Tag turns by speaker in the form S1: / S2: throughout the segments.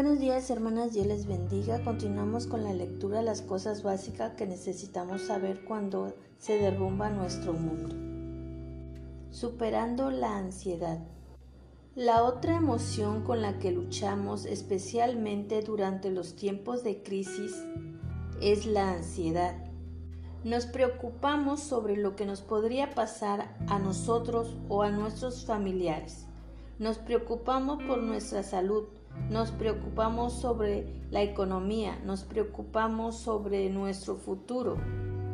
S1: Buenos días hermanas, Dios les bendiga. Continuamos con la lectura de las cosas básicas que necesitamos saber cuando se derrumba nuestro mundo. Superando la ansiedad. La otra emoción con la que luchamos especialmente durante los tiempos de crisis es la ansiedad. Nos preocupamos sobre lo que nos podría pasar a nosotros o a nuestros familiares. Nos preocupamos por nuestra salud, nos preocupamos sobre la economía, nos preocupamos sobre nuestro futuro.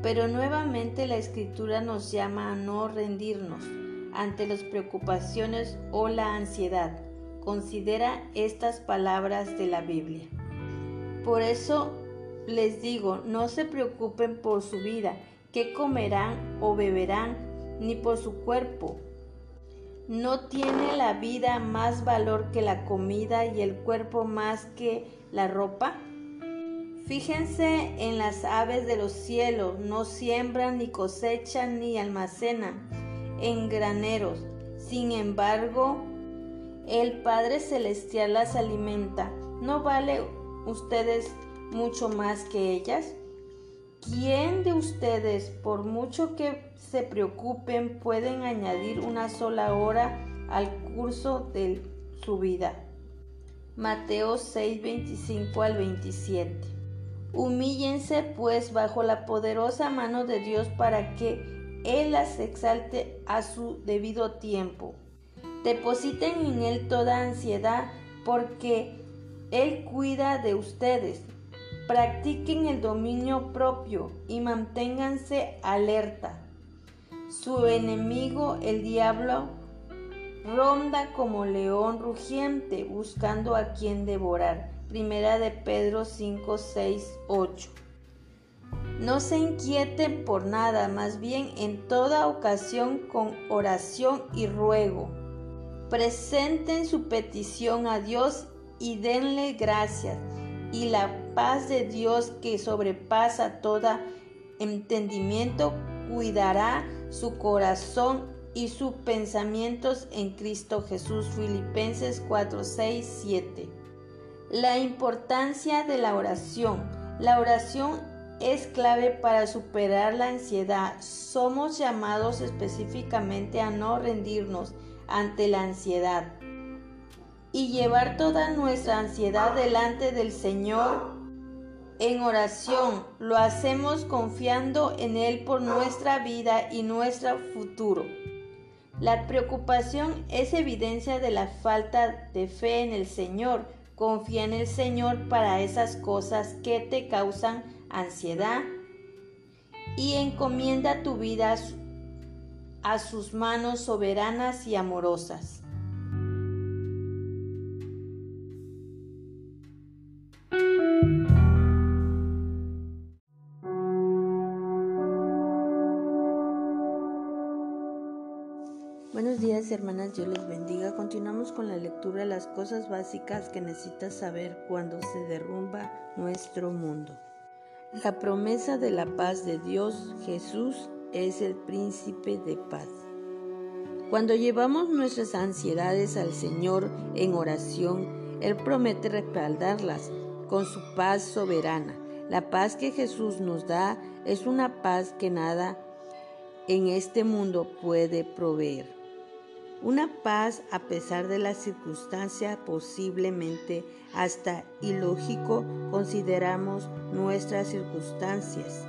S1: Pero nuevamente la escritura nos llama a no rendirnos ante las preocupaciones o la ansiedad. Considera estas palabras de la Biblia. Por eso les digo, no se preocupen por su vida, qué comerán o beberán, ni por su cuerpo. ¿No tiene la vida más valor que la comida y el cuerpo más que la ropa? Fíjense en las aves de los cielos, no siembran ni cosechan ni almacenan en graneros. Sin embargo, el Padre Celestial las alimenta. ¿No vale ustedes mucho más que ellas? ¿Quién de ustedes, por mucho que se preocupen, pueden añadir una sola hora al curso de su vida? Mateo 6, 25 al 27. Humíllense pues bajo la poderosa mano de Dios para que Él las exalte a su debido tiempo. Depositen en Él toda ansiedad porque Él cuida de ustedes. Practiquen el dominio propio y manténganse alerta. Su enemigo, el diablo, ronda como león rugiente buscando a quien devorar. Primera de Pedro 5, 6, 8. No se inquieten por nada, más bien en toda ocasión con oración y ruego. Presenten su petición a Dios y denle gracias y la paz de Dios que sobrepasa todo entendimiento cuidará su corazón y sus pensamientos en Cristo Jesús. Filipenses 4, 6, 7. La importancia de la oración. La oración es clave para superar la ansiedad. Somos llamados específicamente a no rendirnos ante la ansiedad y llevar toda nuestra ansiedad delante del Señor en oración. Lo hacemos confiando en Él por nuestra vida y nuestro futuro. La preocupación es evidencia de la falta de fe en el Señor. Confía en el Señor para esas cosas que te causan ansiedad y encomienda tu vida a sus manos soberanas y amorosas. Hermanas, Dios les bendiga. Continuamos con la lectura de las cosas básicas que necesitas saber cuando se derrumba nuestro mundo. La promesa de la paz de Dios, Jesús, es el príncipe de paz. Cuando llevamos nuestras ansiedades al Señor en oración, Él promete respaldarlas con su paz soberana. La paz que Jesús nos da es una paz que nada en este mundo puede proveer. Una paz a pesar de las circunstancias posiblemente hasta ilógico consideramos nuestras circunstancias,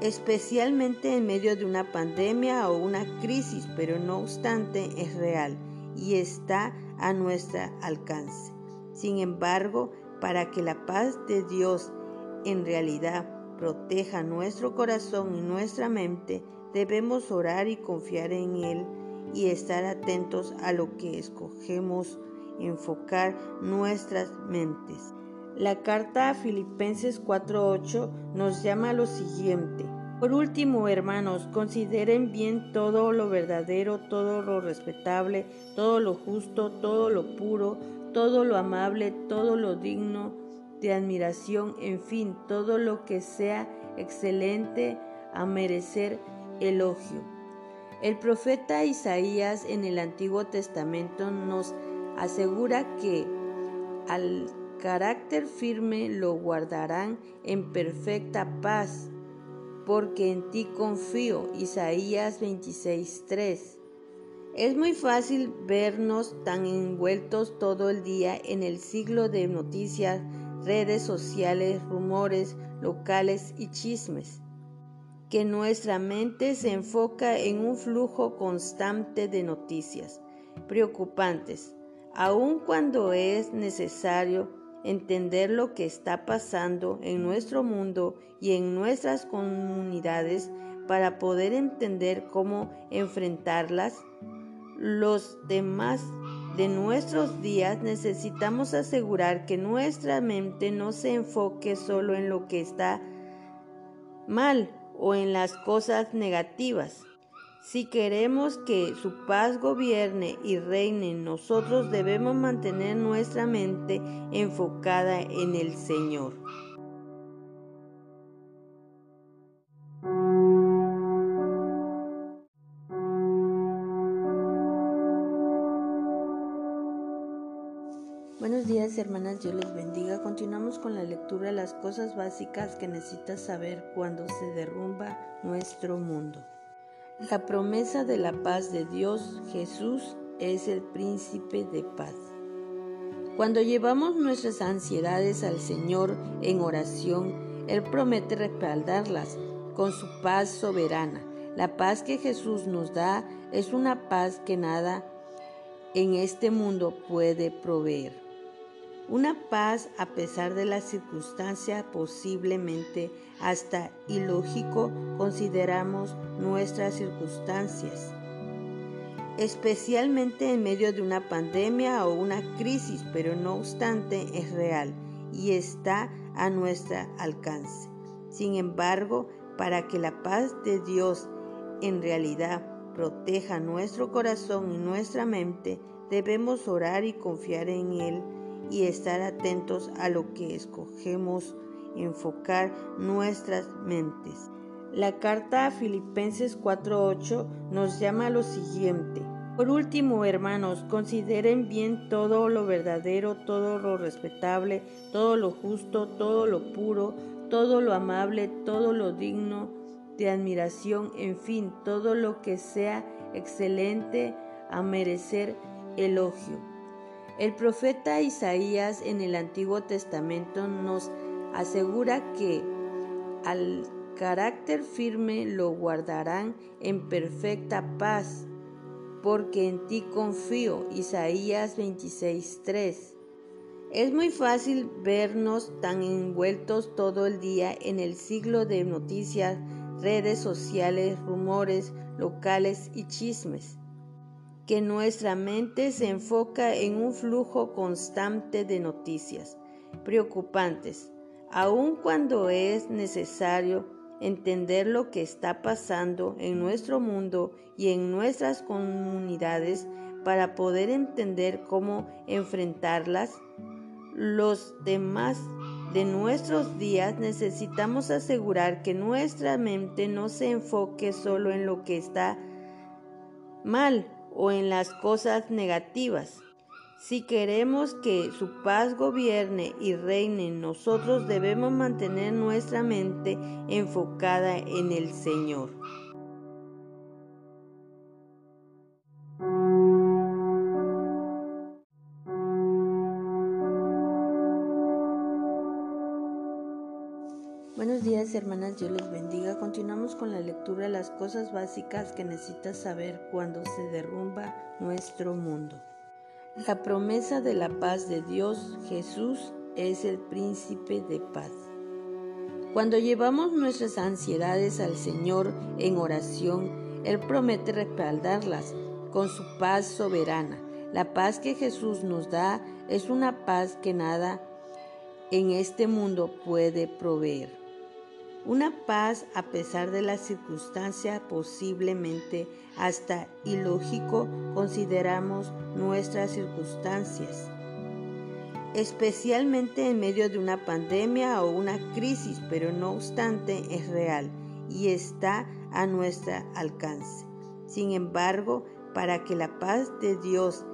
S1: especialmente en medio de una pandemia o una crisis, pero no obstante es real y está a nuestro alcance. Sin embargo, para que la paz de Dios en realidad proteja nuestro corazón y nuestra mente, debemos orar y confiar en Él y estar atentos a lo que escogemos enfocar nuestras mentes. La carta a Filipenses 4:8 nos llama a lo siguiente. Por último, hermanos, consideren bien todo lo verdadero, todo lo respetable, todo lo justo, todo lo puro, todo lo amable, todo lo digno de admiración, en fin, todo lo que sea excelente a merecer elogio. El profeta Isaías en el Antiguo Testamento nos asegura que al carácter firme lo guardarán en perfecta paz, porque en ti confío. Isaías 26:3. Es muy fácil vernos tan envueltos todo el día en el siglo de noticias, redes sociales, rumores locales y chismes, que nuestra mente se enfoca en un flujo constante de noticias preocupantes, aun cuando es necesario entender lo que está pasando en nuestro mundo y en nuestras comunidades para poder entender cómo enfrentarlas. Los demás de nuestros días necesitamos asegurar que nuestra mente no se enfoque solo en lo que está mal o en las cosas negativas. Si queremos que su paz gobierne y reine nosotros, debemos mantener nuestra mente enfocada en el Señor. Hermanas, Dios les bendiga. Continuamos con la lectura de las cosas básicas que necesitas saber cuando se derrumba nuestro mundo. La promesa de la paz de Dios, Jesús, es el príncipe de paz. Cuando llevamos nuestras ansiedades al Señor en oración, Él promete respaldarlas con su paz soberana. La paz que Jesús nos da es una paz que nada en este mundo puede proveer. Una paz a pesar de las circunstancias posiblemente hasta ilógico consideramos nuestras circunstancias, especialmente en medio de una pandemia o una crisis, pero no obstante es real y está a nuestro alcance. Sin embargo, para que la paz de Dios en realidad proteja nuestro corazón y nuestra mente, debemos orar y confiar en Él y estar atentos a lo que escogemos enfocar nuestras mentes. La carta a Filipenses 4:8 nos llama a lo siguiente. Por último, hermanos, consideren bien todo lo verdadero, todo lo respetable, todo lo justo, todo lo puro, todo lo amable, todo lo digno de admiración, en fin, todo lo que sea excelente a merecer elogio. El profeta Isaías en el Antiguo Testamento nos asegura que al carácter firme lo guardarán en perfecta paz, porque en ti confío. Isaías 26:3. Es muy fácil vernos tan envueltos todo el día en el siglo de noticias, redes sociales, rumores locales y chismes que nuestra mente se enfoca en un flujo constante de noticias preocupantes, aun cuando es necesario entender lo que está pasando en nuestro mundo y en nuestras comunidades para poder entender cómo enfrentarlas. Los demás de nuestros días necesitamos asegurar que nuestra mente no se enfoque solo en lo que está mal o en las cosas negativas. Si queremos que su paz gobierne y reine en nosotros, debemos mantener nuestra mente enfocada en el Señor. Hermanas, Dios les bendiga. Continuamos con la lectura de las cosas básicas que necesitas saber cuando se derrumba nuestro mundo. La promesa de la paz de Dios, Jesús, es el príncipe de paz. Cuando llevamos nuestras ansiedades al Señor en oración, Él promete respaldarlas con su paz soberana. La paz que Jesús nos da es una paz que nada en este mundo puede proveer. Una paz a pesar de las circunstancias posiblemente hasta ilógico consideramos nuestras circunstancias, especialmente en medio de una pandemia o una crisis, pero no obstante es real y está a nuestro alcance. Sin embargo, para que la paz de Dios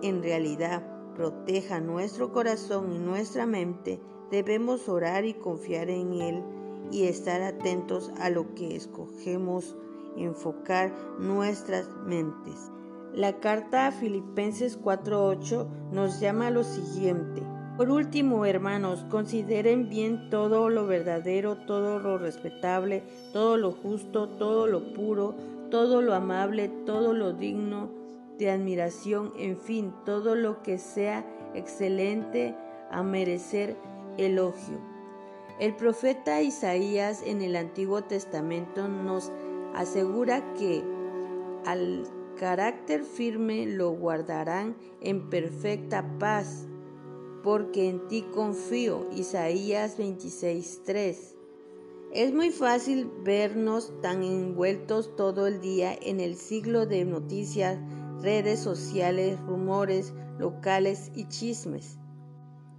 S1: en realidad proteja nuestro corazón y nuestra mente, debemos orar y confiar en Él y estar atentos a lo que escogemos enfocar nuestras mentes. La carta a Filipenses 4:8 nos llama a lo siguiente. Por último, hermanos, consideren bien todo lo verdadero, todo lo respetable, todo lo justo, todo lo puro, todo lo amable, todo lo digno de admiración, en fin, todo lo que sea excelente a merecer elogio. El profeta Isaías en el Antiguo Testamento nos asegura que al carácter firme lo guardarán en perfecta paz, porque en ti confío. Isaías 26:3. Es muy fácil vernos tan envueltos todo el día en el siglo de noticias, redes sociales, rumores locales y chismes,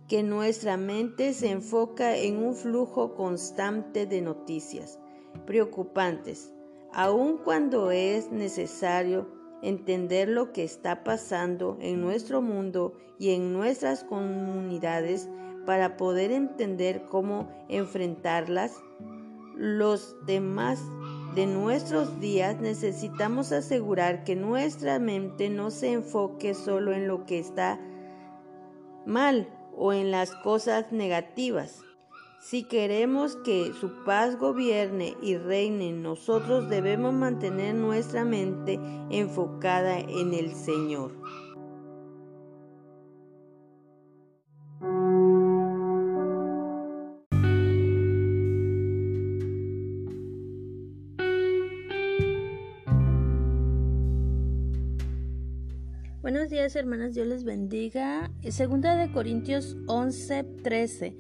S1: que nuestra mente se enfoca en un flujo constante de noticias preocupantes, aun cuando es necesario entender lo que está pasando en nuestro mundo y en nuestras comunidades para poder entender cómo enfrentarlas. Los demás de nuestros días necesitamos asegurar que nuestra mente no se enfoque solo en lo que está mal o en las cosas negativas. Si queremos que su paz gobierne y reine en nosotros, debemos mantener nuestra mente enfocada en el Señor. Buenos días hermanas, Dios les bendiga. Segunda de Corintios 11, 13.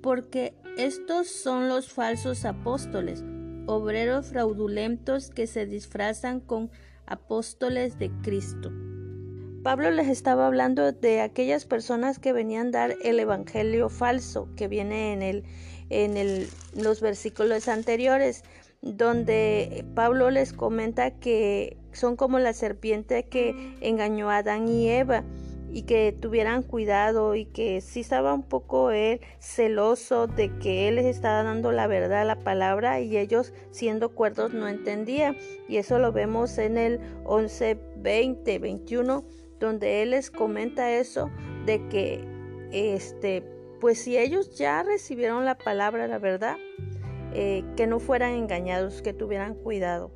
S1: Porque estos son los falsos apóstoles, obreros fraudulentos que se disfrazan con apóstoles de Cristo. Pablo les estaba hablando de aquellas personas que venían a dar el evangelio falso que viene en, el, en el, los versículos anteriores donde Pablo les comenta que son como la serpiente que engañó a Adán y Eva y que tuvieran cuidado y que sí estaba un poco él celoso de que él les estaba dando la verdad, la palabra y ellos siendo cuerdos no entendían. Y eso lo vemos en el 11, 20, 21 donde él les comenta eso de que este pues si ellos ya recibieron la palabra, la verdad, eh, que no fueran engañados, que tuvieran cuidado,